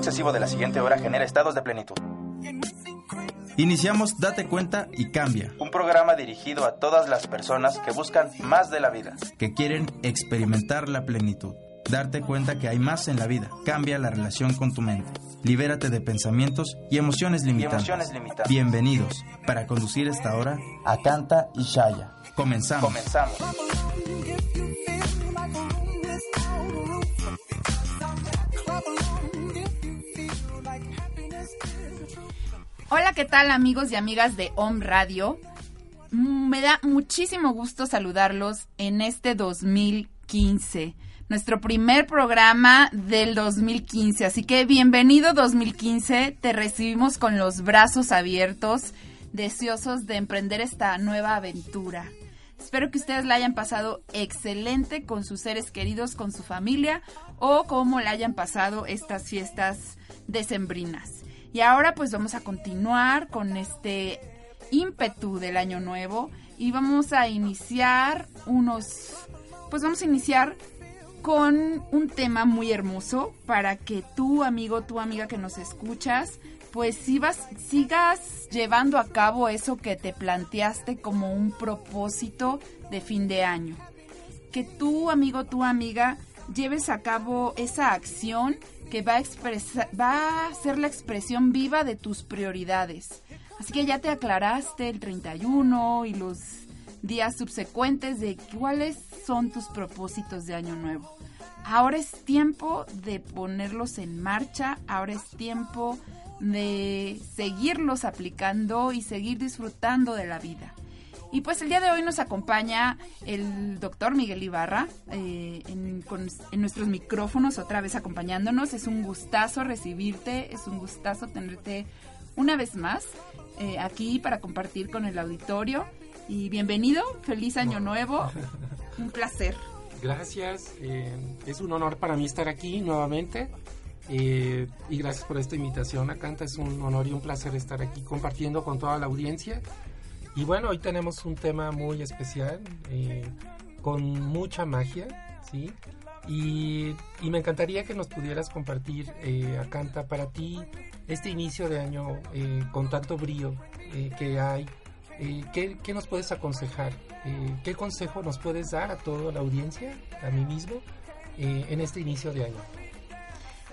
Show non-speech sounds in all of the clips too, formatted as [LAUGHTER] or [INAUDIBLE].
Excesivo de la siguiente hora genera estados de plenitud. Iniciamos Date cuenta y cambia, Un programa dirigido a todas las personas que buscan más de la vida. que quieren experimentar la plenitud. Darte cuenta que hay más en la vida. Cambia la relación con tu mente. Libérate de pensamientos y emociones limitantes. emociones limitantes. Bienvenidos. Para conducir esta hora, Akanta y Shaya. comenzamos. Comenzamos. Hola, ¿qué tal amigos y amigas de Home Radio? Mm, Me da muchísimo gusto saludarlos en este 2015, nuestro primer programa del 2015. Así que bienvenido 2015, te recibimos con los brazos abiertos, deseosos de emprender esta nueva aventura. Espero que ustedes la hayan pasado excelente con sus seres queridos, con su familia o como la hayan pasado estas fiestas decembrinas. Y ahora pues vamos a continuar con este ímpetu del año nuevo y vamos a iniciar unos, pues vamos a iniciar con un tema muy hermoso para que tú amigo, tu amiga que nos escuchas, pues sigas, sigas llevando a cabo eso que te planteaste como un propósito de fin de año. Que tú amigo, tu amiga, lleves a cabo esa acción que va a, expresa- va a ser la expresión viva de tus prioridades. Así que ya te aclaraste el 31 y los días subsecuentes de cuáles son tus propósitos de año nuevo. Ahora es tiempo de ponerlos en marcha, ahora es tiempo de seguirlos aplicando y seguir disfrutando de la vida. Y pues el día de hoy nos acompaña el doctor Miguel Ibarra eh, en, con- en nuestros micrófonos otra vez acompañándonos. Es un gustazo recibirte, es un gustazo tenerte una vez más eh, aquí para compartir con el auditorio. Y bienvenido, feliz año nuevo, [LAUGHS] un placer. Gracias, eh, es un honor para mí estar aquí nuevamente eh, y gracias por esta invitación a Canta, es un honor y un placer estar aquí compartiendo con toda la audiencia. Y bueno, hoy tenemos un tema muy especial, eh, con mucha magia, ¿sí? Y, me encantaría que nos pudieras compartir, eh, a Canta, para ti este inicio de año eh, con tanto brío eh, que hay. ¿qué, qué nos puedes aconsejar? ¿Qué consejo nos puedes dar a toda la audiencia, a mí mismo, en este inicio de año?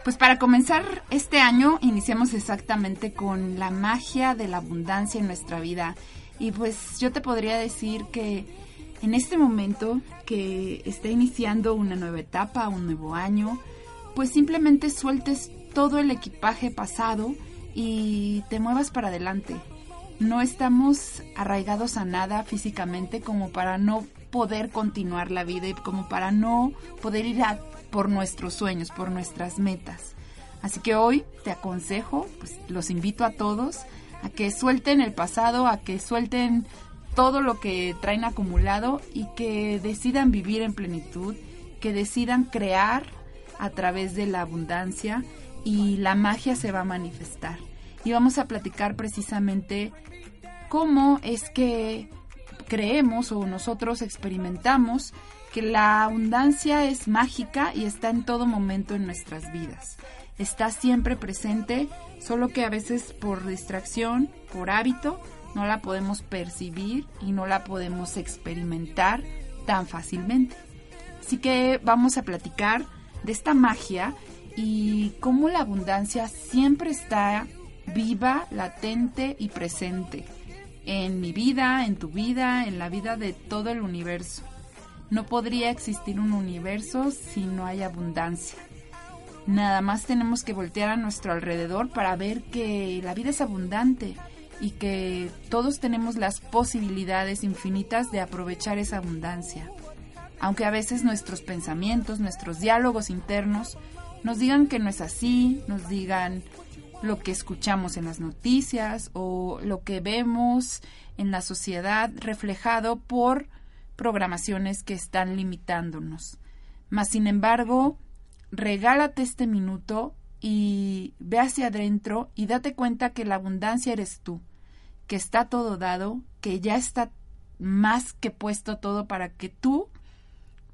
Pues para comenzar este año iniciamos exactamente con la magia de la abundancia en nuestra vida. Y pues yo te podría decir que en este momento que está iniciando una nueva etapa, un nuevo año, pues simplemente sueltes todo el equipaje pasado y te muevas para adelante. No estamos arraigados a nada físicamente como para no poder continuar la vida y como para no poder ir a por nuestros sueños, por nuestras metas. Así que hoy te aconsejo, pues los invito a todos a que suelten el pasado, a que suelten todo lo que traen acumulado y que decidan vivir en plenitud, que decidan crear a través de la abundancia y la magia se va a manifestar. Y vamos a platicar precisamente cómo es que creemos o nosotros experimentamos que la abundancia es mágica y está en todo momento en nuestras vidas. Está siempre presente, solo que a veces por distracción, por hábito, no la podemos percibir y no la podemos experimentar tan fácilmente. Así que vamos a platicar de esta magia y cómo la abundancia siempre está viva, latente y presente en mi vida, en tu vida, en la vida de todo el universo. No podría existir un universo si no hay abundancia. Nada más tenemos que voltear a nuestro alrededor para ver que la vida es abundante y que todos tenemos las posibilidades infinitas de aprovechar esa abundancia. aunque a veces nuestros pensamientos, nuestros diálogos internos nos digan que no es así, nos digan lo que escuchamos en las noticias o lo que vemos en la sociedad reflejado por programaciones que están limitándonos. Mas, sin embargo, regálate este minuto y ve hacia adentro y date cuenta que la abundancia eres tú, que está todo dado, que ya está más que puesto todo para que tú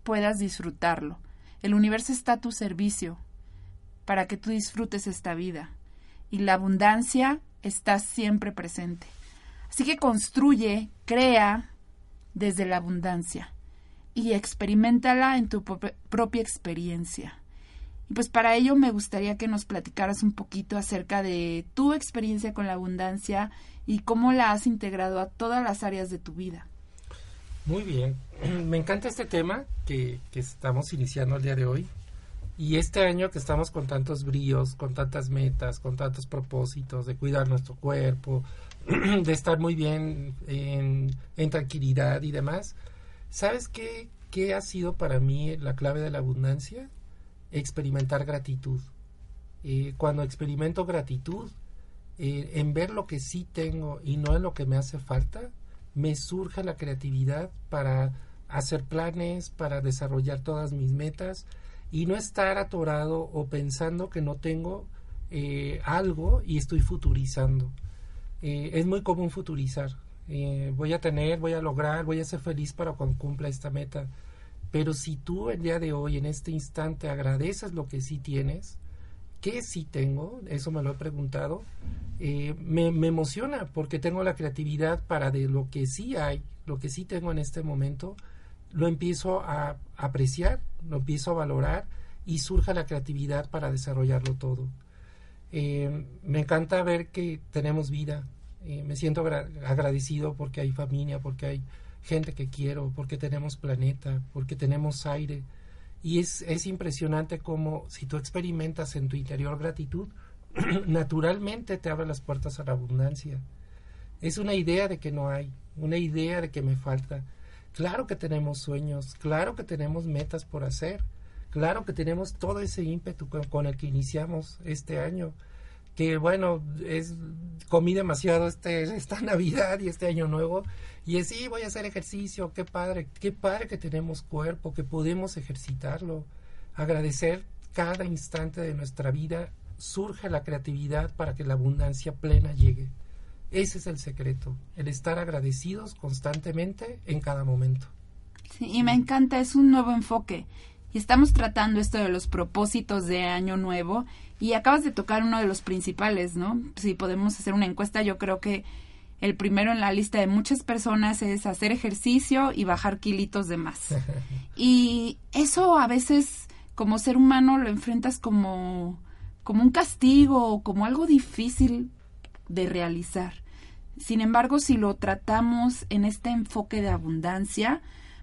puedas disfrutarlo. El universo está a tu servicio para que tú disfrutes esta vida y la abundancia está siempre presente. Así que construye, crea desde la abundancia y experimentala en tu propia experiencia. Pues para ello me gustaría que nos platicaras un poquito acerca de tu experiencia con la abundancia y cómo la has integrado a todas las áreas de tu vida. Muy bien, [CLEARS THROAT] me encanta este tema que, que estamos iniciando el día de hoy. Y este año que estamos con tantos bríos, con tantas metas, con tantos propósitos de cuidar nuestro cuerpo, [CLEARS THROAT] de estar muy bien en, en tranquilidad y demás, ¿sabes qué, qué ha sido para mí la clave de la abundancia? Experimentar gratitud. Eh, cuando experimento gratitud, eh, en ver lo que sí tengo y no en lo que me hace falta, me surge la creatividad para hacer planes, para desarrollar todas mis metas y no estar atorado o pensando que no tengo eh, algo y estoy futurizando. Es muy común futurizar. Voy a tener, voy a lograr, voy a ser feliz para cuando cumpla esta meta. Pero si tú el día de hoy, en este instante, agradeces lo que sí tienes, que sí tengo, eso me lo he preguntado, me, me, emociona porque tengo la creatividad para de lo que sí hay, lo que sí tengo en este momento, lo empiezo a apreciar, lo empiezo a valorar y surja la creatividad para desarrollarlo todo. Eh, me encanta ver que tenemos vida, eh, me siento agradecido porque hay familia, porque hay gente que quiero, porque tenemos planeta, porque tenemos aire. Y es, es impresionante como si tú experimentas en tu interior gratitud, [CLEARS THROAT] naturalmente te abre las puertas a la abundancia. Es una idea de que no hay, una idea de que me falta, Claro que tenemos sueños, claro que tenemos metas por hacer, claro que tenemos todo ese ímpetu con, el que iniciamos este año. Que bueno, es comí demasiado este, [LAUGHS] esta Navidad y este año nuevo. Y es sí, voy a hacer ejercicio, qué padre, qué padre que tenemos cuerpo, que podemos ejercitarlo. Agradecer cada instante de nuestra vida surge la creatividad para que la abundancia plena llegue. Ese es el secreto, el estar agradecidos constantemente en cada momento. Sí, y me encanta, es un nuevo enfoque. Y estamos tratando esto de los propósitos de año nuevo y acabas de tocar uno de los principales, ¿no? Si podemos hacer una encuesta, yo creo que el primero en la lista de muchas personas es hacer ejercicio y bajar kilitos de más. [LAUGHS] y eso a veces como ser humano lo enfrentas como como un castigo o como algo difícil de realizar. Sin embargo, si lo tratamos en este enfoque de abundancia,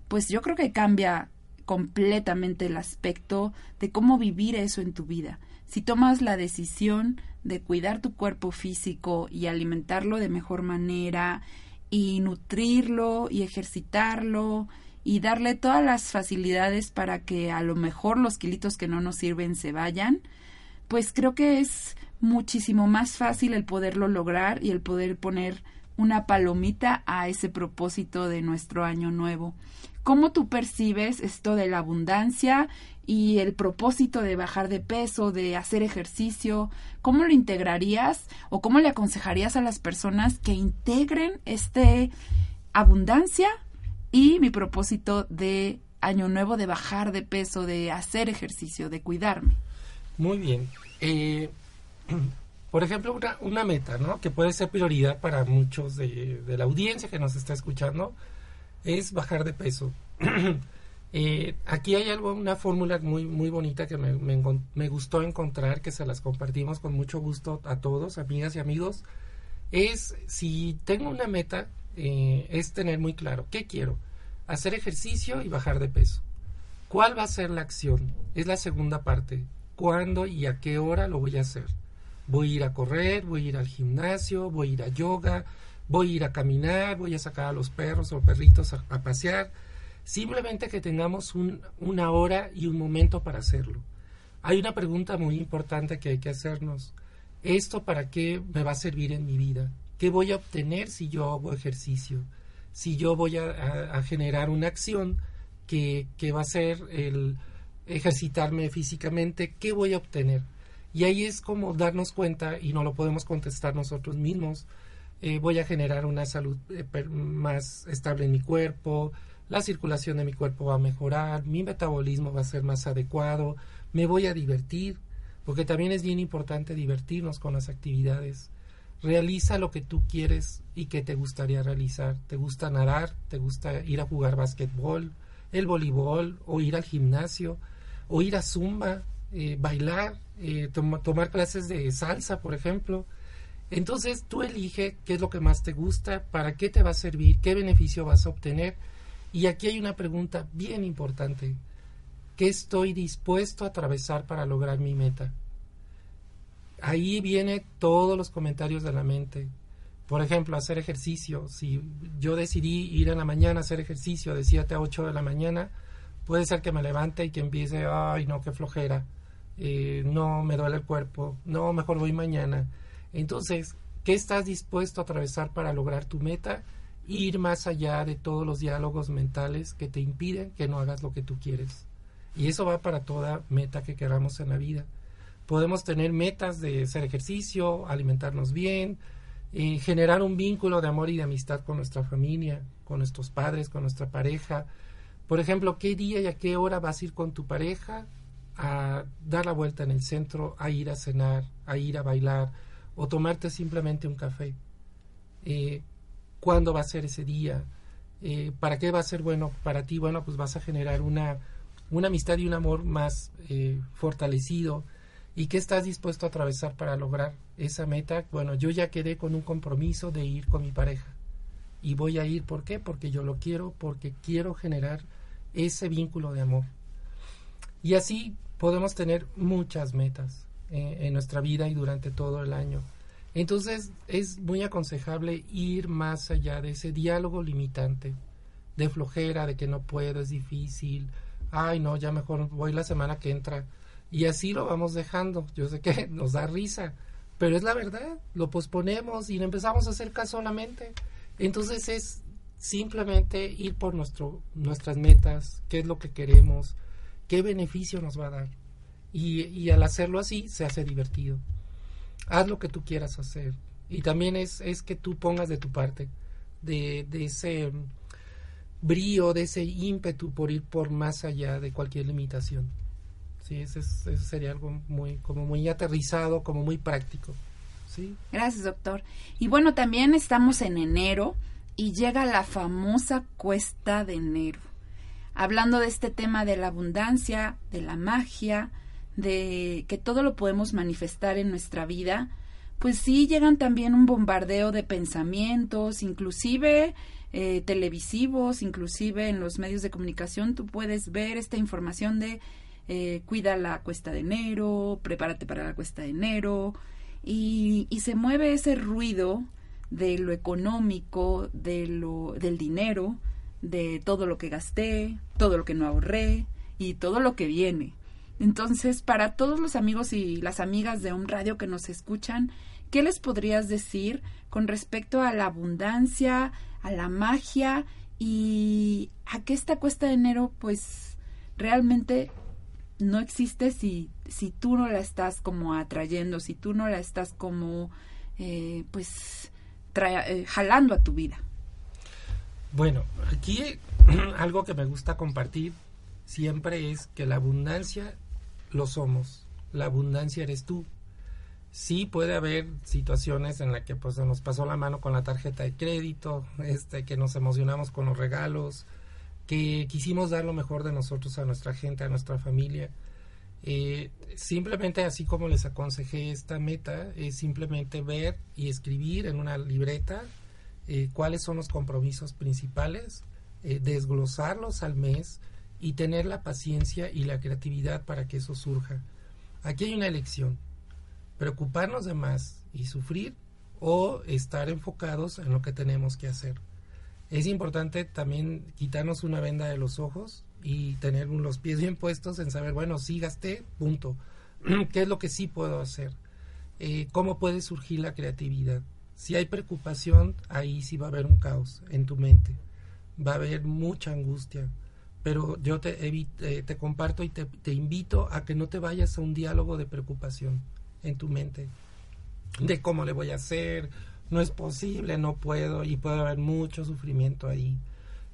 pues yo creo que cambia completamente el aspecto de cómo vivir eso en tu vida. Si tomas la decisión de cuidar tu cuerpo físico y alimentarlo de mejor manera y nutrirlo y ejercitarlo y darle todas las facilidades para que a lo mejor los kilitos que no nos sirven se vayan, pues creo que es muchísimo más fácil el poderlo lograr y el poder poner una palomita a ese propósito de nuestro año nuevo. ¿Cómo tú percibes esto de la abundancia y el propósito de bajar de peso, de hacer ejercicio? ¿Cómo lo integrarías o cómo le aconsejarías a las personas que integren este abundancia y mi propósito de año nuevo de bajar de peso, de hacer ejercicio, de cuidarme? Muy bien. Eh, [CLEARS THROAT] por ejemplo, una, meta, ¿no? Que puede ser prioridad para muchos de, la audiencia que nos está escuchando, es bajar de peso. [CLEARS THROAT] Eh, aquí hay algo, una fórmula muy, muy bonita que me, gustó encontrar, que se las compartimos con mucho gusto a todos, amigas y amigos. Es, si tengo una meta, eh, es tener muy claro, ¿qué quiero? Hacer ejercicio y bajar de peso. ¿Cuál va a ser la acción? Es la segunda parte. ¿Cuándo y a qué hora lo voy a hacer? Voy a ir a correr, voy a ir al gimnasio, voy a ir a yoga, voy a ir a caminar, voy a sacar a los perros o perritos a, pasear. Simplemente que tengamos un, una hora y un momento para hacerlo. Hay una pregunta muy importante que hay que hacernos. ¿Esto para qué me va a servir en mi vida? ¿Qué voy a obtener si yo hago ejercicio? Si yo voy a, generar una acción que, que va a ser el ejercitarme físicamente, ¿qué voy a obtener? Y ahí es como darnos cuenta, y no lo podemos contestar nosotros mismos, eh, voy a generar una salud eh, más estable en mi cuerpo, la circulación de mi cuerpo va a mejorar, mi metabolismo va a ser más adecuado, me voy a divertir, porque también es bien importante divertirnos con las actividades. Realiza lo que tú quieres y que te gustaría realizar. ¿Te gusta nadar? ¿Te gusta ir a jugar básquetbol? ¿El voleibol? ¿O ir al gimnasio? ¿O ir a zumba? Eh, bailar? Eh, tomar clases de salsa, por ejemplo. Entonces tú elige qué es lo que más te gusta, para qué te va a servir, qué beneficio vas a obtener. Y aquí hay una pregunta bien importante. ¿Qué estoy dispuesto a atravesar para lograr mi meta? Ahí viene todos los comentarios de la mente. Por ejemplo, hacer ejercicio. Si yo decidí ir en la mañana a hacer ejercicio de 7 a 8 de la mañana, puede ser que me levante y que empiece, ay no, qué flojera eh, no me duele el cuerpo, no, mejor voy mañana. Entonces, ¿qué estás dispuesto a atravesar para lograr tu meta? Ir más allá de todos los diálogos mentales que te impiden que no hagas lo que tú quieres. Y eso va para toda meta que queramos en la vida. Podemos tener metas de hacer ejercicio, alimentarnos bien, eh, generar un vínculo de amor y de amistad con nuestra familia, con nuestros padres, con nuestra pareja. Por ejemplo, ¿qué día y a qué hora vas a ir con tu pareja a dar la vuelta en el centro, a ir a cenar, a ir a bailar o tomarte simplemente un café. Eh, ¿Cuándo va a ser ese día? Eh, ¿Para qué va a ser bueno para ti? Bueno, pues vas a generar una, una amistad y un amor más eh, fortalecido. ¿Y qué estás dispuesto a atravesar para lograr esa meta? Bueno, yo ya quedé con un compromiso de ir con mi pareja. Y voy a ir, ¿por qué? Porque yo lo quiero, porque quiero generar ese vínculo de amor. Y así podemos tener muchas metas eh, en nuestra vida y durante todo el año. Entonces es muy aconsejable ir más allá de ese diálogo limitante, de flojera, de que no puedo, es difícil, ay no, ya mejor voy la semana que entra. Y así lo vamos dejando. Yo sé que [LAUGHS] nos da risa, pero es la verdad, lo posponemos y no empezamos a hacer caso. Entonces es simplemente ir por nuestro, nuestras metas, qué es lo que queremos, qué beneficio nos va a dar. Y, al hacerlo así se hace divertido. Haz lo que tú quieras hacer. Y también es, es que tú pongas de tu parte, de, de ese brío, de ese ímpetu por ir por más allá de cualquier limitación. Sí, eso, sería algo muy, como muy aterrizado, como muy práctico. ¿sí? Gracias, doctor. Y bueno, también estamos en enero y llega la famosa cuesta de enero hablando de este tema de la abundancia, de la magia, de que todo lo podemos manifestar en nuestra vida, pues sí llegan también un bombardeo de pensamientos, inclusive eh, televisivos, inclusive en los medios de comunicación, tú puedes ver esta información de eh, cuida la cuesta de enero, prepárate para la cuesta de enero, y, y se mueve ese ruido de lo económico, de lo, del dinero, de todo lo que gasté, todo lo que no ahorré y todo lo que viene. Entonces, para todos los amigos y las amigas de un radio que nos escuchan, ¿qué les podrías decir con respecto a la abundancia, a la magia y a que esta cuesta de enero pues realmente no existe si, si tú no la estás como atrayendo, si tú no la estás como eh, pues eh, jalando a tu vida? Bueno, aquí [CLEARS THROAT] algo que me gusta compartir siempre es que la abundancia lo somos, la abundancia eres tú. Sí puede haber situaciones en las que pues nos pasó la mano con la tarjeta de crédito, este que nos emocionamos con los regalos, que quisimos dar lo mejor de nosotros a nuestra gente, a nuestra familia. Eh, simplemente así como les aconsejé esta meta, es simplemente ver y escribir en una libreta eh, cuáles son los compromisos principales, eh, desglosarlos al mes y tener la paciencia y la creatividad para que eso surja. Aquí hay una elección, preocuparnos de más y sufrir o estar enfocados en lo que tenemos que hacer. Es importante también quitarnos una venda de los ojos y tener los pies bien puestos en saber, bueno, sí gasté, punto. [CLEARS THROAT] ¿Qué es lo que sí puedo hacer? Eh, ¿Cómo puede surgir la creatividad? Si hay preocupación, ahí sí va a haber un caos en tu mente. Va a haber mucha angustia. Pero yo te, eh, te comparto y te, te invito a que no te vayas a un diálogo de preocupación en tu mente. De cómo le voy a hacer, no es posible, no puedo y puede haber mucho sufrimiento ahí.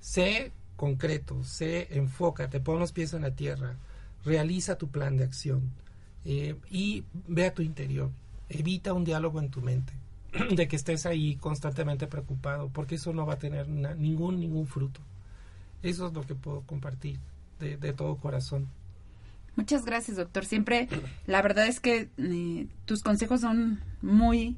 Sé concreto, sé, enfócate, pon los pies en la tierra, realiza tu plan de acción eh, y ve a tu interior. Evita un diálogo en tu mente [CLEARS THROAT] de que estés ahí constantemente preocupado, porque eso no va a tener ningún, ningún fruto. Eso es lo que puedo compartir de, todo corazón. Muchas gracias, doctor. Siempre, la verdad es que eh, tus consejos son muy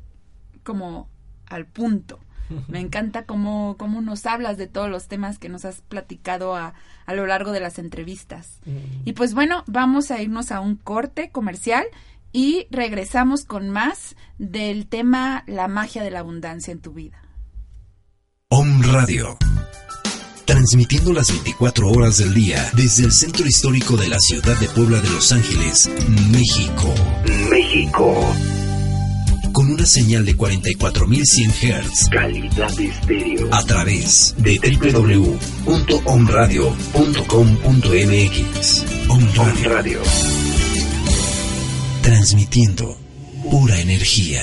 como al punto. [LAUGHS] Me encanta cómo, cómo nos hablas de todos los temas que nos has platicado a, a lo largo de las entrevistas. Mm. Y pues bueno, vamos a irnos a un corte comercial y regresamos con más del tema la magia de la abundancia en tu vida. Om Radio. Transmitiendo las 24 horas del día desde el centro histórico de la ciudad de Puebla de Los Ángeles, México. México. Con una señal de 44.100 Hz. Calidad de estéreo. A través de www.omradio.com.mx. Om Radio transmitiendo pura energía.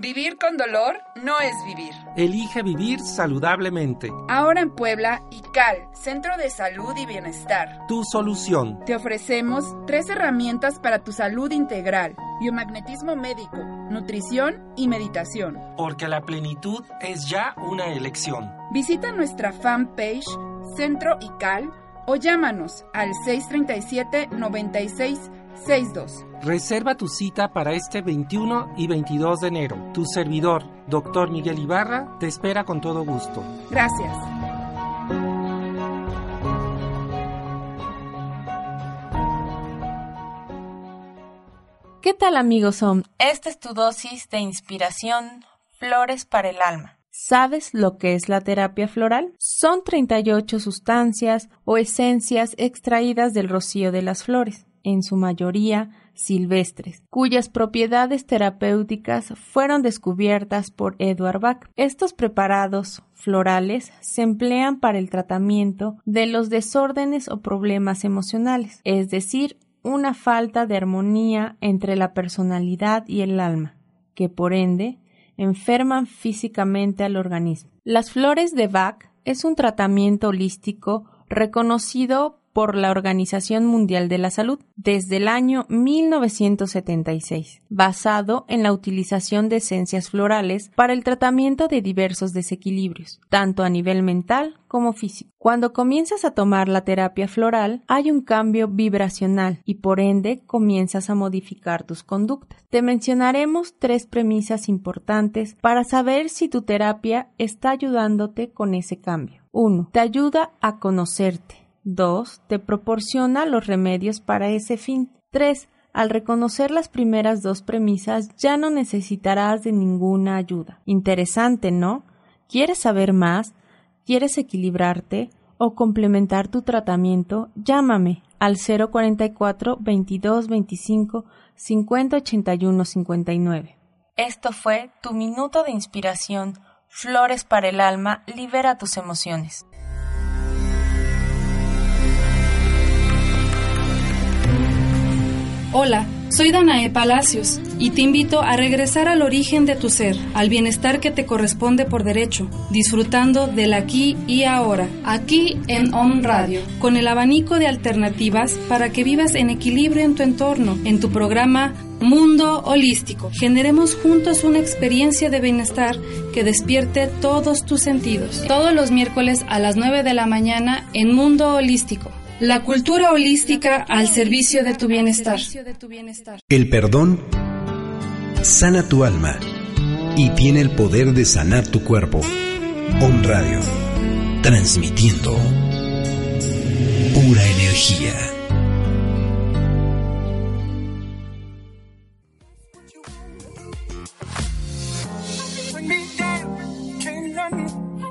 Vivir con dolor no es vivir. Elige vivir saludablemente. Ahora en Puebla, ICAL, Centro de Salud y Bienestar. Tu solución. Te ofrecemos tres herramientas para tu salud integral. Biomagnetismo médico, nutrición y meditación. Porque la plenitud es ya una elección. Visita nuestra fanpage Centro ICAL o llámanos al 637 96 62. Reserva tu cita para este 21 y 22 de enero. Tu servidor, Dr. Miguel Ibarra, te espera con todo gusto. Gracias. ¿Qué tal amigos son? Esta es tu dosis de inspiración, flores para el alma. ¿Sabes lo que es la terapia floral? Son 38 sustancias o esencias extraídas del rocío de las flores en su mayoría silvestres, cuyas propiedades terapéuticas fueron descubiertas por Edward Bach. Estos preparados florales se emplean para el tratamiento de los desórdenes o problemas emocionales, es decir, una falta de armonía entre la personalidad y el alma, que por ende enferman físicamente al organismo. Las flores de Bach es un tratamiento holístico reconocido por la Organización Mundial de la Salud desde el año 1976, basado en la utilización de esencias florales para el tratamiento de diversos desequilibrios, tanto a nivel mental como físico. Cuando comienzas a tomar la terapia floral, hay un cambio vibracional y por ende comienzas a modificar tus conductas. Te mencionaremos tres premisas importantes para saber si tu terapia está ayudándote con ese cambio. 1. Te ayuda a conocerte. 2. Te proporciona los remedios para ese fin. 3. Al reconocer las primeras dos premisas ya no necesitarás de ninguna ayuda. Interesante, ¿no? ¿Quieres saber más? ¿Quieres equilibrarte o complementar tu tratamiento? Llámame al 044 22 25 50 81 59. Esto fue tu minuto de inspiración. Flores para el alma, libera tus emociones. Hola, soy Danae Palacios y te invito a regresar al origen de tu ser, al bienestar que te corresponde por derecho, disfrutando del aquí y ahora, aquí en On Radio, con el abanico de alternativas para que vivas en equilibrio en tu entorno, en tu programa Mundo Holístico. Generemos juntos una experiencia de bienestar que despierte todos tus sentidos. Todos los miércoles a las 9 de la mañana en Mundo Holístico la cultura holística al servicio de tu bienestar. El perdón sana tu alma y tiene el poder de sanar tu cuerpo. Om Radio, transmitiendo pura energía.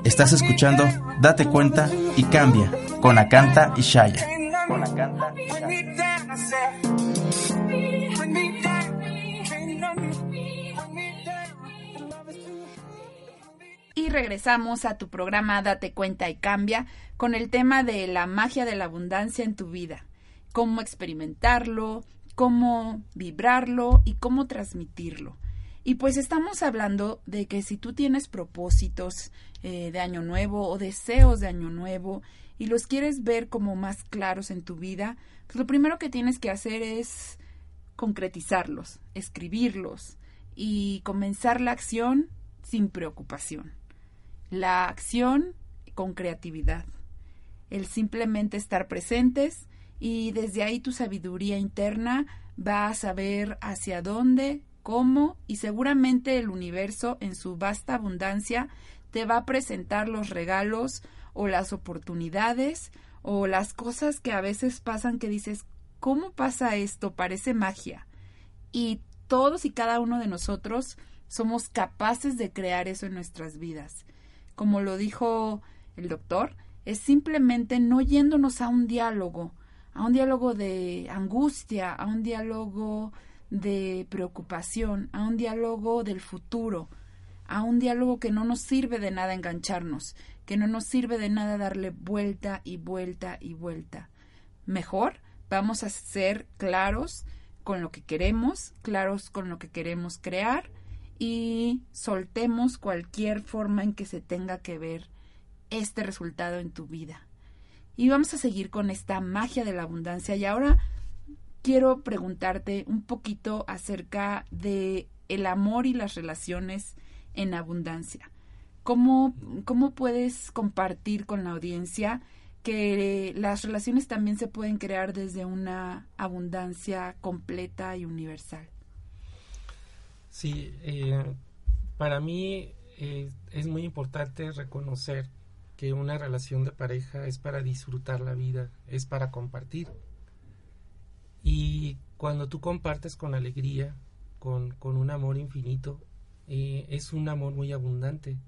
Estás escuchando Date cuenta y cambia con Acanta y Shaya. Con Acanta y Shaya. Y regresamos a tu programa Date cuenta y cambia con el tema de la magia de la abundancia en tu vida. Cómo experimentarlo, cómo vibrarlo y cómo transmitirlo. Y pues estamos hablando de que si tú tienes propósitos eh, de año nuevo o deseos de año nuevo y los quieres ver como más claros en tu vida, pues lo primero que tienes que hacer es concretizarlos, escribirlos y comenzar la acción sin preocupación. La acción con creatividad. El simplemente estar presentes y desde ahí tu sabiduría interna va a saber hacia dónde cómo y seguramente el universo en su vasta abundancia te va a presentar los regalos o las oportunidades o las cosas que a veces pasan que dices, ¿cómo pasa esto? Parece magia. Y todos y cada uno de nosotros somos capaces de crear eso en nuestras vidas. Como lo dijo el doctor, es simplemente no yéndonos a un diálogo, a un diálogo de angustia, a un diálogo de preocupación, a un diálogo del futuro, a un diálogo que no nos sirve de nada engancharnos, que no nos sirve de nada darle vuelta y vuelta y vuelta. Mejor vamos a ser claros con lo que queremos, claros con lo que queremos crear y soltemos cualquier forma en que se tenga que ver este resultado en tu vida. Y vamos a seguir con esta magia de la abundancia y ahora quiero preguntarte un poquito acerca de el amor y las relaciones en abundancia. ¿Cómo, ¿Cómo puedes compartir con la audiencia que las relaciones también se pueden crear desde una abundancia completa y universal? Sí, eh, para mí eh, es muy importante reconocer que una relación de pareja es para disfrutar la vida, es para compartir. Y cuando tú compartes con alegría, con, un amor infinito, eh, es un amor muy abundante.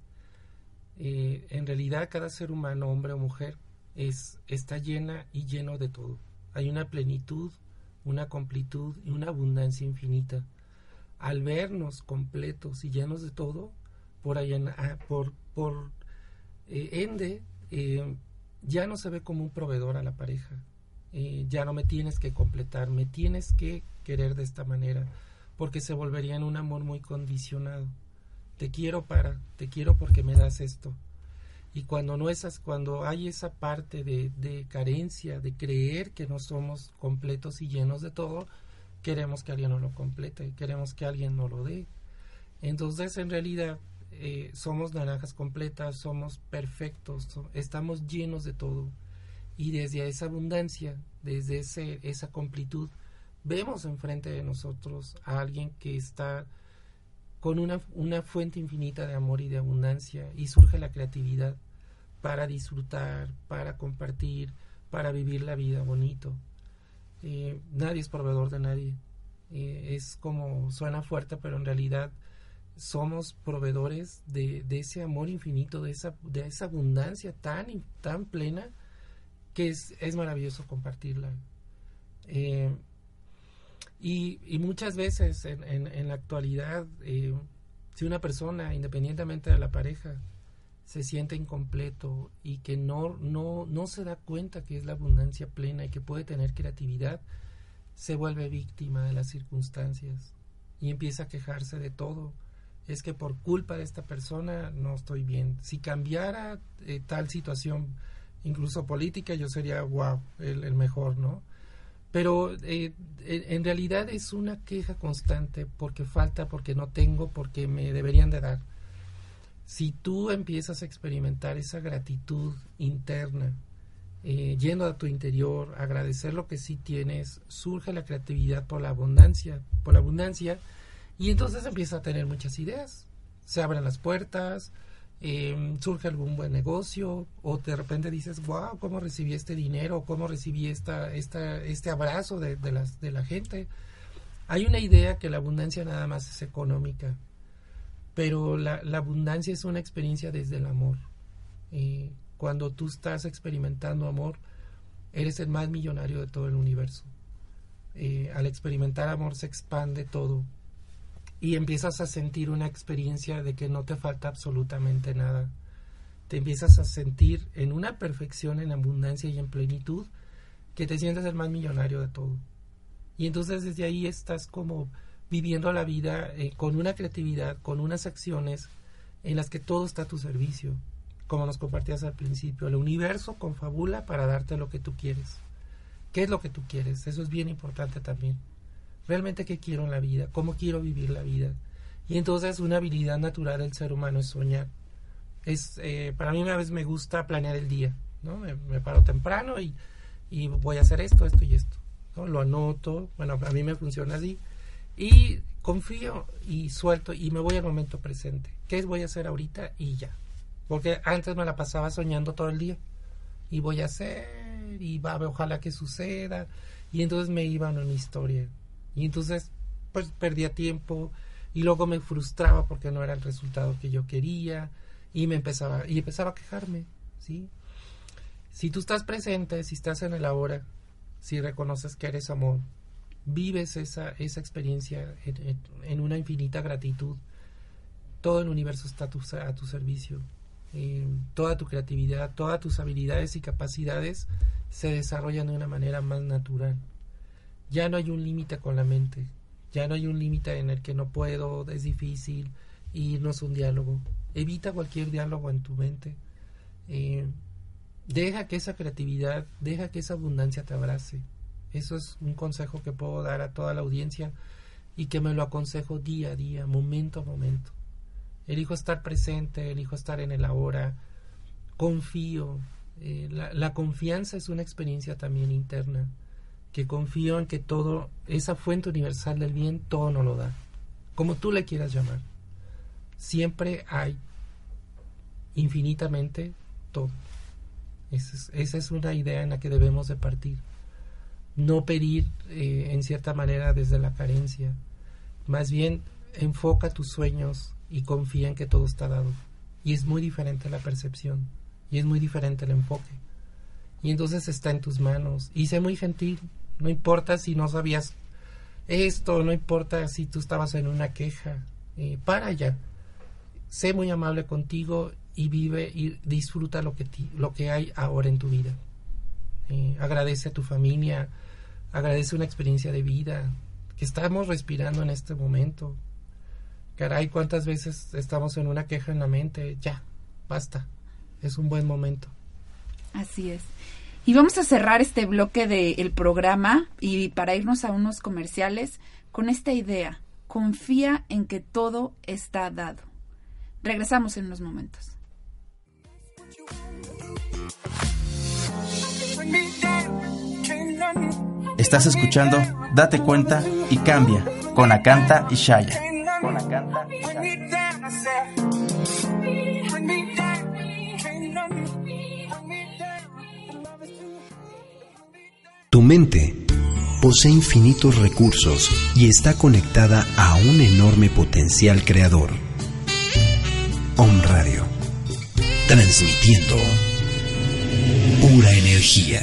Eh, en realidad cada ser humano, hombre o mujer, es, está llena y lleno de todo. Hay una plenitud, una completud y una abundancia infinita. Al vernos completos y llenos de todo, por, allá, ah, por, por eh, ende, ya no se ve como un proveedor a la pareja, eh, ya no me tienes que completar, me tienes que querer de esta manera, porque se volvería en un amor muy condicionado. Te quiero para, te quiero porque me das esto. Y cuando no esas, cuando hay esa parte de, de carencia, de creer que no somos completos y llenos de todo, queremos que alguien nos lo complete, queremos que alguien nos lo dé. Entonces, en realidad, eh, somos naranjas completas, somos perfectos, estamos llenos de todo y desde esa abundancia, desde ese, esa completud, vemos enfrente de nosotros a alguien que está con una, una fuente infinita de amor y de abundancia y surge la creatividad para disfrutar, para compartir, para vivir la vida bonito. Eh, nadie es proveedor de nadie. Eh, es como suena fuerte, pero en realidad somos proveedores de, de, ese amor infinito, de esa, de esa abundancia tan, tan plena que es, es maravilloso compartirla. Eh, y, y, muchas veces en, en, la actualidad, eh, si una persona, independientemente de la pareja, se siente incompleto y que no, no, no se da cuenta que es la abundancia plena y que puede tener creatividad, se vuelve víctima de las circunstancias y empieza a quejarse de todo. Es que por culpa de esta persona no estoy bien. Si cambiara eh, tal situación, incluso política, yo sería, wow, el, mejor, ¿no? Pero eh, en realidad es una queja constante porque falta, porque no tengo, porque me deberían de dar. Si tú empiezas a experimentar esa gratitud interna, eh, yendo a tu interior, agradecer lo que sí tienes, surge la creatividad por la abundancia, por la abundancia, y entonces empieza a tener muchas ideas. Se abren las puertas, eh, surge algún buen negocio o de repente dices, wow, ¿cómo recibí este dinero? ¿Cómo recibí esta, esta, este abrazo de, de, las, de la gente? Hay una idea que la abundancia nada más es económica, pero la, abundancia es una experiencia desde el amor. Eh, cuando tú estás experimentando amor, eres el más millonario de todo el universo. Eh, al experimentar amor se expande todo y empiezas a sentir una experiencia de que no te falta absolutamente nada. Te empiezas a sentir en una perfección, en abundancia y en plenitud, que te sientes el más millonario de todo. Y entonces desde ahí estás como viviendo la vida eh, con una creatividad, con unas acciones en las que todo está a tu servicio, como nos compartías al principio. El universo confabula para darte lo que tú quieres. ¿Qué es lo que tú quieres? Eso es bien importante también. Realmente qué quiero en la vida, cómo quiero vivir la vida. Y entonces una habilidad natural del ser humano es soñar. Es, eh, para mí una vez me gusta planear el día, ¿no? Me, paro temprano y, y, voy a hacer esto, esto y esto. ¿no? Lo anoto, bueno, a mí me funciona así y confío y suelto y me voy al momento presente. ¿Qué voy a hacer ahorita? Y ya. Porque antes me la pasaba soñando todo el día. Y voy a hacer, y va, ojalá que suceda. Y entonces me iba a una historia. Y entonces, pues perdía tiempo. Y luego me frustraba porque no era el resultado que yo quería. Y me empezaba, y empezaba a quejarme, ¿sí? Si tú estás presente, si estás en el ahora, si reconoces que eres amor, vives esa, esa experiencia en, una infinita gratitud, todo el universo está a tu, servicio. Eh, toda tu creatividad, todas tus habilidades y capacidades se desarrollan de una manera más natural. Ya no hay un límite con la mente, ya no hay un límite en el que no puedo, es difícil, irnos un diálogo. Evita cualquier diálogo en tu mente. Eh, deja que esa creatividad, deja que esa abundancia te abrace. Eso es un consejo que puedo dar a toda la audiencia y que me lo aconsejo día a día, momento a momento. Elijo estar presente, elijo estar en el ahora, confío. Eh, la, la, confianza es una experiencia también interna, que confío en que todo, esa fuente universal del bien, todo no lo da, como tú le quieras llamar. Siempre hay infinitamente todo. Esa es, esa es una idea en la que debemos de partir no pedir eh, en cierta manera desde la carencia. Más bien enfoca tus sueños y confía en que todo está dado. Y es muy diferente la percepción y es muy diferente el enfoque. Y entonces está en tus manos. Y sé muy gentil. No importa si no sabías esto, no importa si tú estabas en una queja. Eh, para ya. Sé muy amable contigo y vive y disfruta lo que, lo que hay ahora en tu vida. Eh, agradece a tu familia, agradece una experiencia de vida que estamos respirando en este momento. Caray, cuántas veces estamos en una queja en la mente, ya, basta, es un buen momento. Así es. Y vamos a cerrar este bloque del programa y para irnos a unos comerciales con esta idea, confía en que todo está dado. Regresamos en unos momentos. Estás escuchando Date cuenta y cambia con Akanta y Shaya. Tu mente posee infinitos recursos y está conectada a un enorme potencial creador. Om Radio. Transmitiendo pura energía.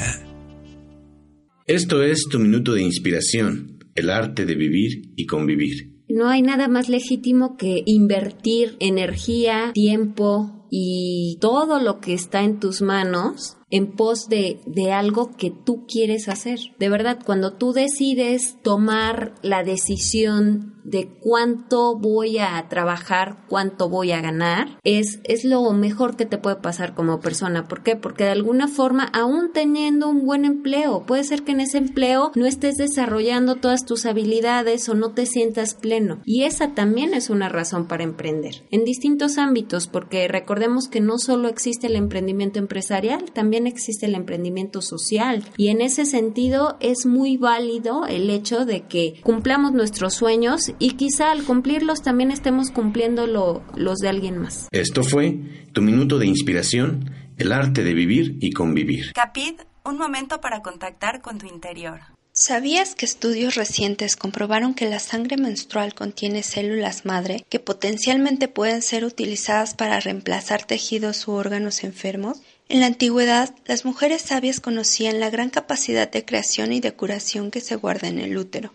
Esto es tu minuto de inspiración, el arte de vivir y convivir. No hay nada más legítimo que invertir energía, tiempo y todo lo que está en tus manos en pos de, de, algo que tú quieres hacer. De verdad, cuando tú decides tomar la decisión de cuánto voy a trabajar, cuánto voy a ganar, es, es lo mejor que te puede pasar como persona. ¿Por qué? Porque de alguna forma, aún teniendo un buen empleo, puede ser que en ese empleo no estés desarrollando todas tus habilidades o no te sientas pleno. Y esa también es una razón para emprender. En distintos ámbitos, porque recordemos que no solo existe el emprendimiento empresarial, también existe el emprendimiento social. Y en ese sentido es muy válido el hecho de que cumplamos nuestros sueños y quizá al cumplirlos también estemos cumpliendo los de alguien más. Esto fue tu minuto de inspiración, el arte de vivir y convivir. Capid, un momento para contactar con tu interior. ¿Sabías que estudios recientes comprobaron que la sangre menstrual contiene células madre que potencialmente pueden ser utilizadas para reemplazar tejidos u órganos enfermos? En la antigüedad, las mujeres sabias conocían la gran capacidad de creación y de curación que se guarda en el útero,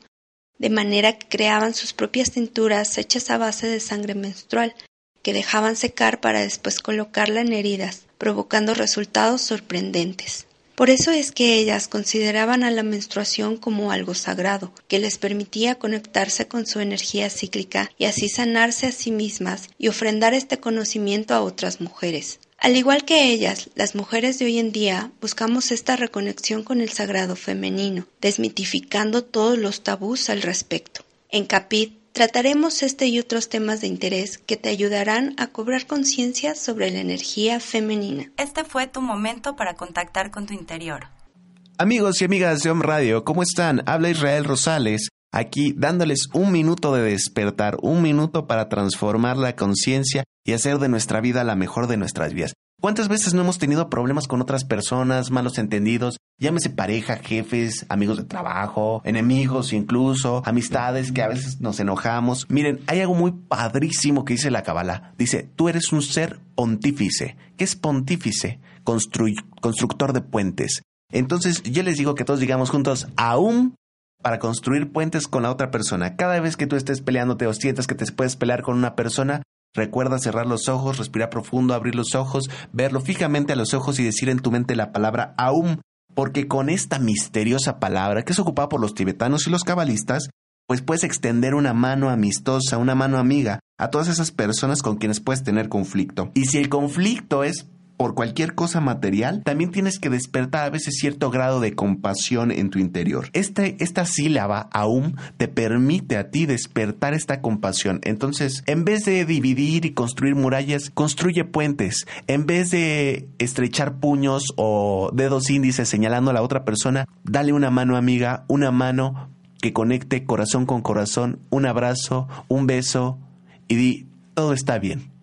de manera que creaban sus propias tinturas hechas a base de sangre menstrual, que dejaban secar para después colocarla en heridas, provocando resultados sorprendentes. Por eso es que ellas consideraban a la menstruación como algo sagrado, que les permitía conectarse con su energía cíclica y así sanarse a sí mismas y ofrendar este conocimiento a otras mujeres. Al igual que ellas, las mujeres de hoy en día buscamos esta reconexión con el sagrado femenino, desmitificando todos los tabús al respecto. En Capit Trataremos este y otros temas de interés que te ayudarán a cobrar conciencia sobre la energía femenina. Este fue tu momento para contactar con tu interior. Amigos y amigas de Om Radio, ¿cómo están? Habla Israel Rosales, aquí dándoles un minuto de despertar, un minuto para transformar la conciencia y hacer de nuestra vida la mejor de nuestras vidas. ¿Cuántas veces no hemos tenido problemas con otras personas, malos entendidos? Llámese pareja, jefes, amigos de trabajo, enemigos incluso, amistades que a veces nos enojamos. Miren, hay algo muy padrísimo que dice la Kabbalah. Dice, tú eres un ser pontífice. ¿Qué es pontífice? constructor de puentes. Entonces yo les digo que todos digamos juntos, aún para construir puentes con la otra persona. Cada vez que tú estés peleándote o sientas que te puedes pelear con una persona, Recuerda cerrar los ojos, respirar profundo, abrir los ojos, verlo fijamente a los ojos y decir en tu mente la palabra Aum, porque con esta misteriosa palabra que es ocupada por los tibetanos y los cabalistas, pues puedes extender una mano amistosa, una mano amiga a todas esas personas con quienes puedes tener conflicto. Y si el conflicto es por cualquier cosa material, también tienes que despertar a veces cierto grado de compasión en tu interior. Este, esta sílaba, aún, te permite a ti despertar esta compasión. Entonces, en vez de dividir y construir murallas, construye puentes. En vez de estrechar puños o dedos índices señalando a la otra persona, dale una mano amiga, una mano que conecte corazón con corazón, un abrazo, un beso y di, todo está bien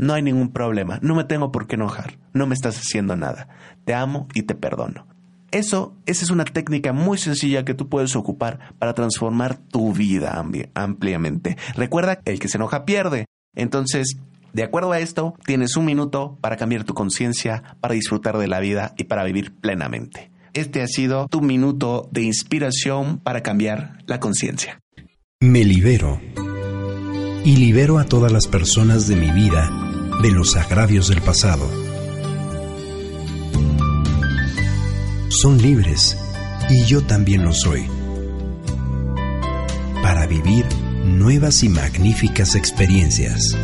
no hay ningún problema, no me tengo por qué enojar, no me estás haciendo nada, te amo y te perdono. Eso, esa es una técnica muy sencilla que tú puedes ocupar para transformar tu vida ampliamente. Recuerda, el que se enoja pierde. Entonces, de acuerdo a esto, tienes un minuto para cambiar tu conciencia, para disfrutar de la vida y para vivir plenamente. Este ha sido tu minuto de inspiración para cambiar la conciencia. Me libero y libero a todas las personas de mi vida de los agravios del pasado. Son libres y yo también lo soy. Para vivir nuevas y magníficas experiencias.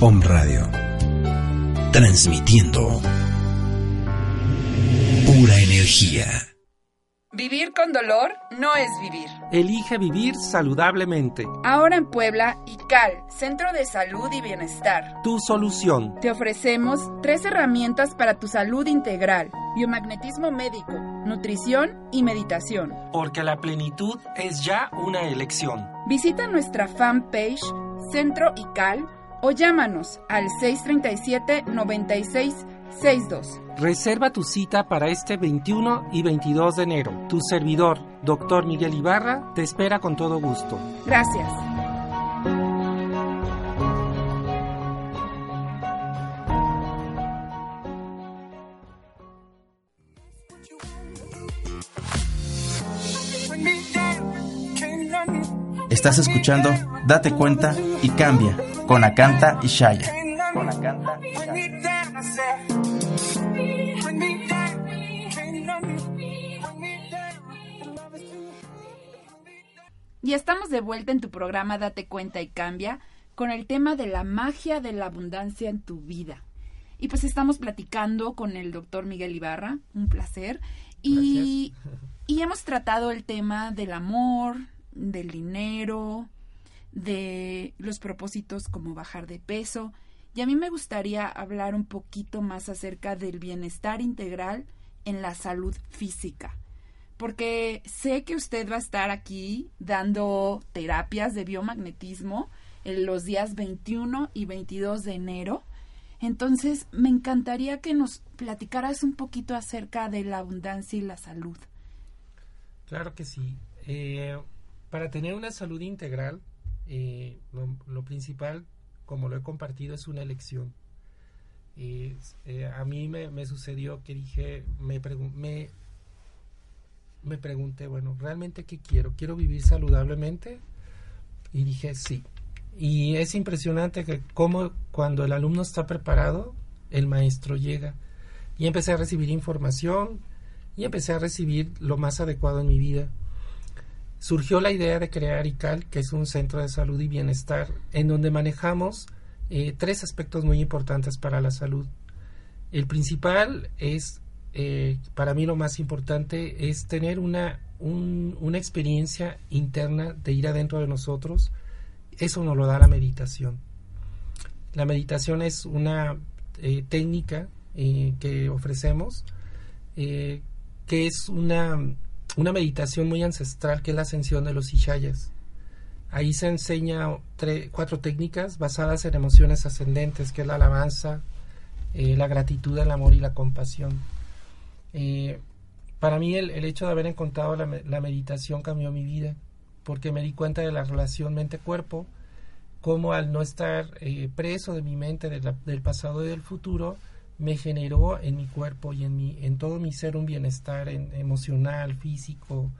Om Radio. Transmitiendo pura energía. Vivir con dolor no es vivir. Elige vivir saludablemente. Ahora en Puebla, ICAL, Centro de Salud y Bienestar. Tu solución. Te ofrecemos tres herramientas para tu salud integral. Biomagnetismo médico, nutrición y meditación. Porque la plenitud es ya una elección. Visita nuestra fanpage Centro ICAL o llámanos al 637 96 62. Reserva tu cita para este 21 y 22 de enero. Tu servidor, Dr. Miguel Ibarra, te espera con todo gusto. Gracias. Estás escuchando Date cuenta y cambia con Akanta y Shaya. Con Akanta y Y estamos de vuelta en tu programa Date cuenta y cambia con el tema de la magia de la abundancia en tu vida. Y pues estamos platicando con el doctor Miguel Ibarra, un placer. Y, y hemos tratado el tema del amor, del dinero, de los propósitos como bajar de peso. Y a mí me gustaría hablar un poquito más acerca del bienestar integral en la salud física porque sé que usted va a estar aquí dando terapias de biomagnetismo en los días 21 y 22 de enero. Entonces, me encantaría que nos platicaras un poquito acerca de la abundancia y la salud. Claro que sí. Eh, para tener una salud integral, eh, lo, principal, como lo he compartido, es una elección. Eh, a mí me, sucedió que dije, me, me, me pregunté, bueno, ¿realmente qué quiero? ¿Quiero vivir saludablemente? Y dije, sí. Y es impresionante que como cuando el alumno está preparado, el maestro llega. Y empecé a recibir información y empecé a recibir lo más adecuado en mi vida. Surgió la idea de crear ICAL, que es un centro de salud y bienestar, en donde manejamos eh, tres aspectos muy importantes para la salud. El principal es, eh, para mí lo más importante, es tener una, una experiencia interna de ir adentro de nosotros, eso nos lo da la meditación. La meditación es una eh, técnica eh, que ofrecemos, que es una, una, meditación muy ancestral, que es la ascensión de los Ishayas. Ahí se enseña cuatro técnicas basadas en emociones ascendentes, que es la alabanza, la gratitud, el amor y la compasión. Para mí el, hecho de haber encontrado la, la meditación cambió mi vida porque me di cuenta de la relación mente-cuerpo, como al no estar eh, preso de mi mente del pasado y del futuro, me generó en mi cuerpo y en, mi, en todo mi ser un bienestar emocional, físico.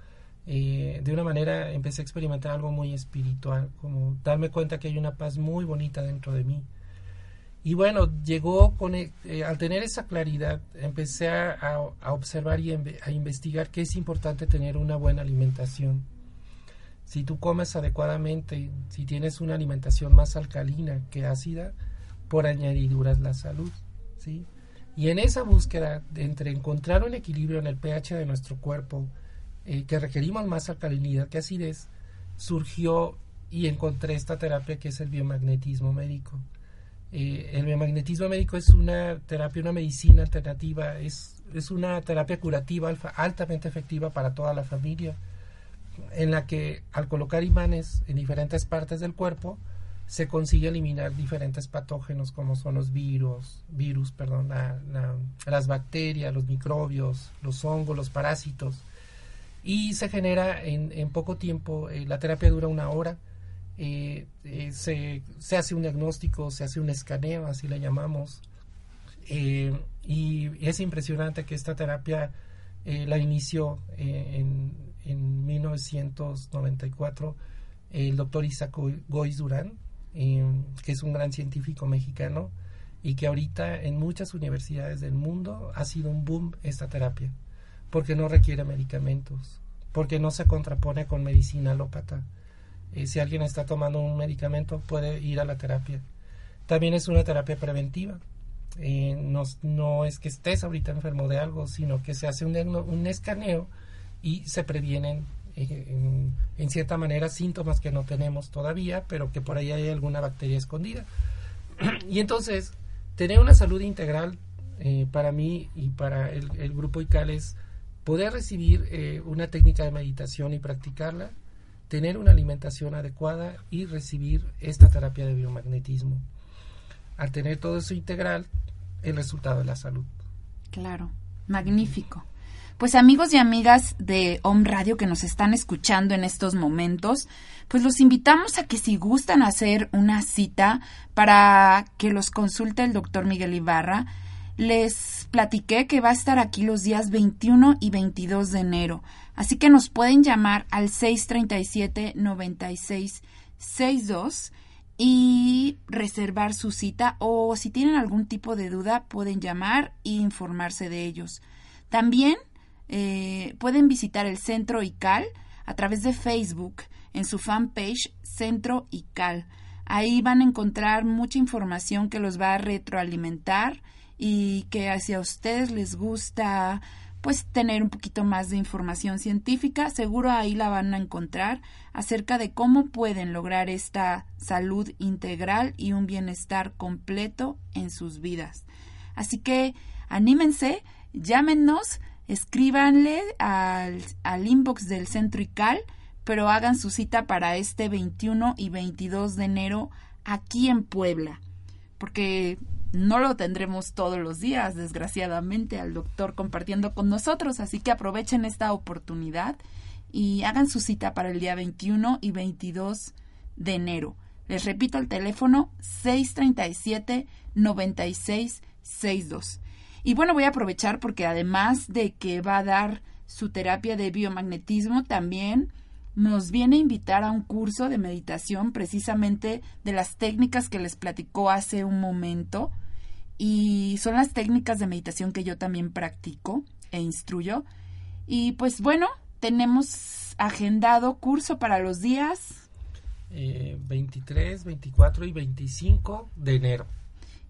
Eh, de una manera empecé a experimentar algo muy espiritual, como darme cuenta que hay una paz muy bonita dentro de mí. Y bueno, llegó con, eh, al tener esa claridad, empecé a, a observar y a investigar que es importante tener una buena alimentación si tú comes adecuadamente, si tienes una alimentación más alcalina que ácida, por añadiduras la salud, ¿sí? Y en esa búsqueda de entre encontrar un equilibrio en el pH de nuestro cuerpo, eh, que requerimos más alcalinidad que acidez, surgió y encontré esta terapia que es el biomagnetismo médico. Eh, el biomagnetismo médico es una terapia, una medicina alternativa, es, es una terapia curativa altamente efectiva para toda la familia en la que al colocar imanes en diferentes partes del cuerpo se consigue eliminar diferentes patógenos como son los virus, virus, perdón, las bacterias, los microbios, los hongos, los parásitos. Y se genera en, poco tiempo, eh, la terapia dura una hora, eh, eh, se, se, hace un diagnóstico, se hace un escaneo, así le llamamos, y es impresionante que esta terapia la inició en en 1994 el doctor Isaac Goiz Durán, que es un gran científico mexicano y que ahorita en muchas universidades del mundo ha sido un boom esta terapia, porque no requiere medicamentos, porque no se contrapone con medicina alópata. Eh, si alguien está tomando un medicamento puede ir a la terapia. También es una terapia preventiva. Eh, no, no, es que estés ahorita enfermo de algo, sino que se hace un, escaneo y se previenen eh, en, cierta manera síntomas que no tenemos todavía, pero que por ahí hay alguna bacteria escondida. [CLEARS THROAT] y entonces, tener una salud integral eh, para mí y para el, grupo ICAL es poder recibir una técnica de meditación y practicarla, tener una alimentación adecuada y recibir esta terapia de biomagnetismo. Al tener todo eso integral, el resultado es la salud. Claro, magnífico. Pues amigos y amigas de Home Radio que nos están escuchando en estos momentos, pues los invitamos a que si gustan hacer una cita para que los consulte el doctor Miguel Ibarra, les platiqué que va a estar aquí los días 21 y 22 de enero, así que nos pueden llamar al 637-9662 y reservar su cita o si tienen algún tipo de duda pueden llamar e informarse de ellos. También eh, pueden visitar el Centro ICAL a través de Facebook en su fanpage Centro ICAL. Ahí van a encontrar mucha información que los va a retroalimentar y que si a ustedes les gusta pues tener un poquito más de información científica, seguro ahí la van a encontrar acerca de cómo pueden lograr esta salud integral y un bienestar completo en sus vidas. Así que anímense, llámenos escríbanle al, al inbox del Centro ICAL, pero hagan su cita para este 21 y 22 de enero aquí en Puebla, porque no lo tendremos todos los días, desgraciadamente, al doctor compartiendo con nosotros, así que aprovechen esta oportunidad y hagan su cita para el día 21 y 22 de enero. Les repito el teléfono 637-9662. Y bueno, voy a aprovechar porque además de que va a dar su terapia de biomagnetismo, también nos viene a invitar a un curso de meditación precisamente de las técnicas que les platicó hace un momento y son las técnicas de meditación que yo también practico e instruyo. Y pues bueno, tenemos agendado curso para los días 23, eh, 24 y 25 de enero.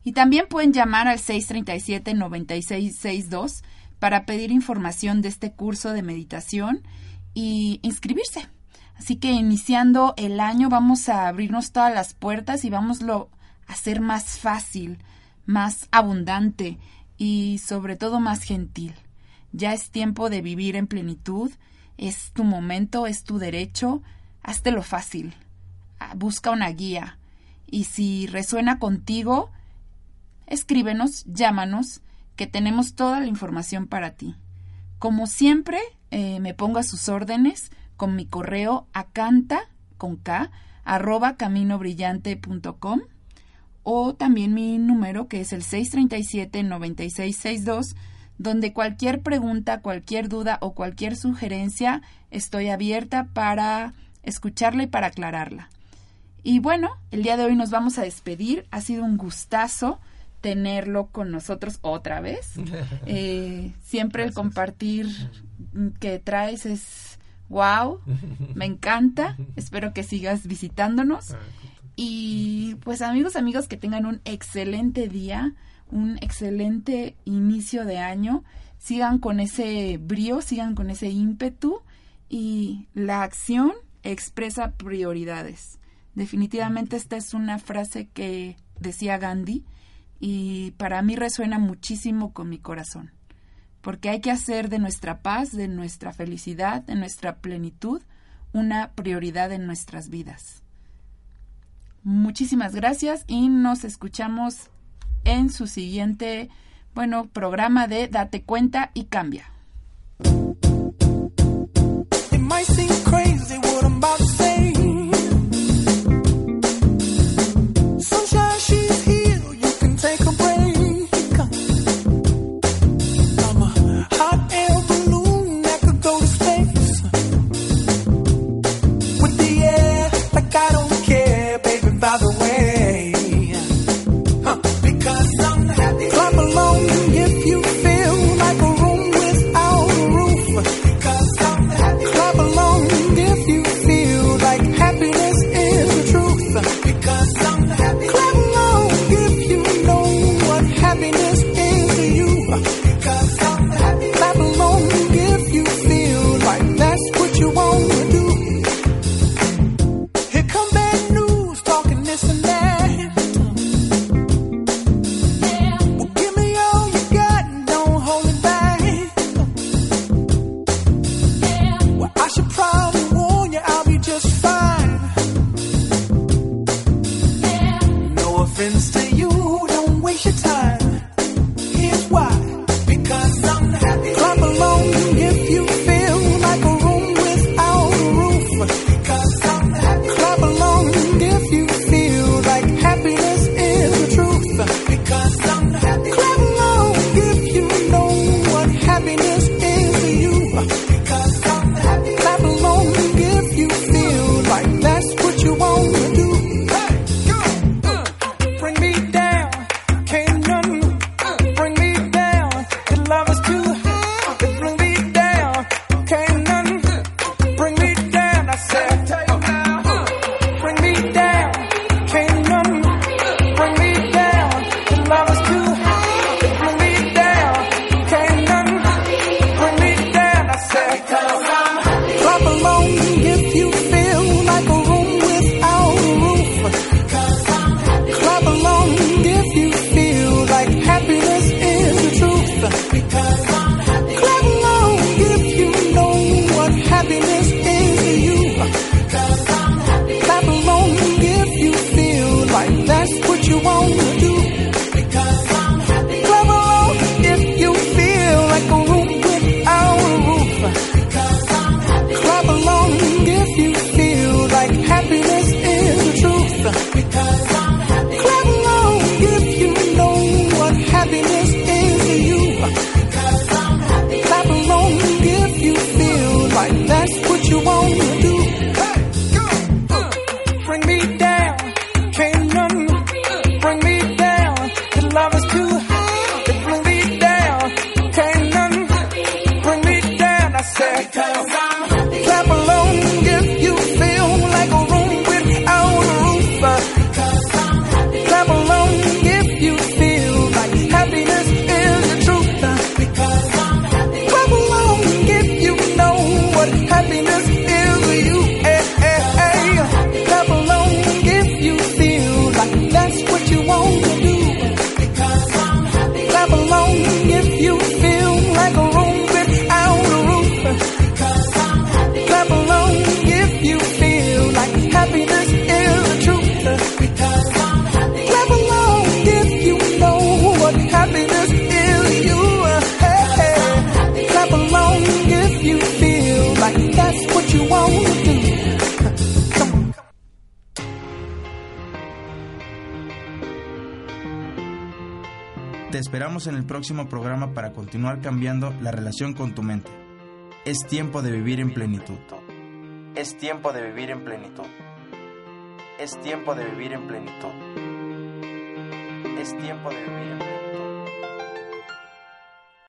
Y también pueden llamar al 637-9662 para pedir información de este curso de meditación y inscribirse. Así que iniciando el año vamos a abrirnos todas las puertas y vamos a hacer más fácil más abundante y sobre todo más gentil. Ya es tiempo de vivir en plenitud, es tu momento, es tu derecho, lo fácil, ah, busca una guía. Y si resuena contigo, escríbenos, llámanos, que tenemos toda la información para ti. Como siempre, eh, me pongo a sus órdenes con mi correo acanta con K arroba caminobrillante.com o también mi número que es el 637-9662, donde cualquier pregunta, cualquier duda o cualquier sugerencia estoy abierta para escucharla y para aclararla. Y bueno, el día de hoy nos vamos a despedir. Ha sido un gustazo tenerlo con nosotros otra vez. [LAUGHS] Eh, siempre el compartir que traes es wow, me encanta. Espero que sigas visitándonos. Y pues amigos, amigos, que tengan un excelente día, un excelente inicio de año. Sigan con ese brío, sigan con ese ímpetu y la acción expresa prioridades. Definitivamente esta es una frase que decía Gandhi y para mí resuena muchísimo con mi corazón. Porque hay que hacer de nuestra paz, de nuestra felicidad, de nuestra plenitud, una prioridad en nuestras vidas. Muchísimas gracias y nos escuchamos en su siguiente, bueno, programa de Date cuenta y cambia. En el próximo programa para continuar cambiando la relación con tu mente. Es tiempo de vivir en plenitud. Es tiempo de vivir en plenitud. Es tiempo de vivir en plenitud. Es tiempo de vivir en plenitud.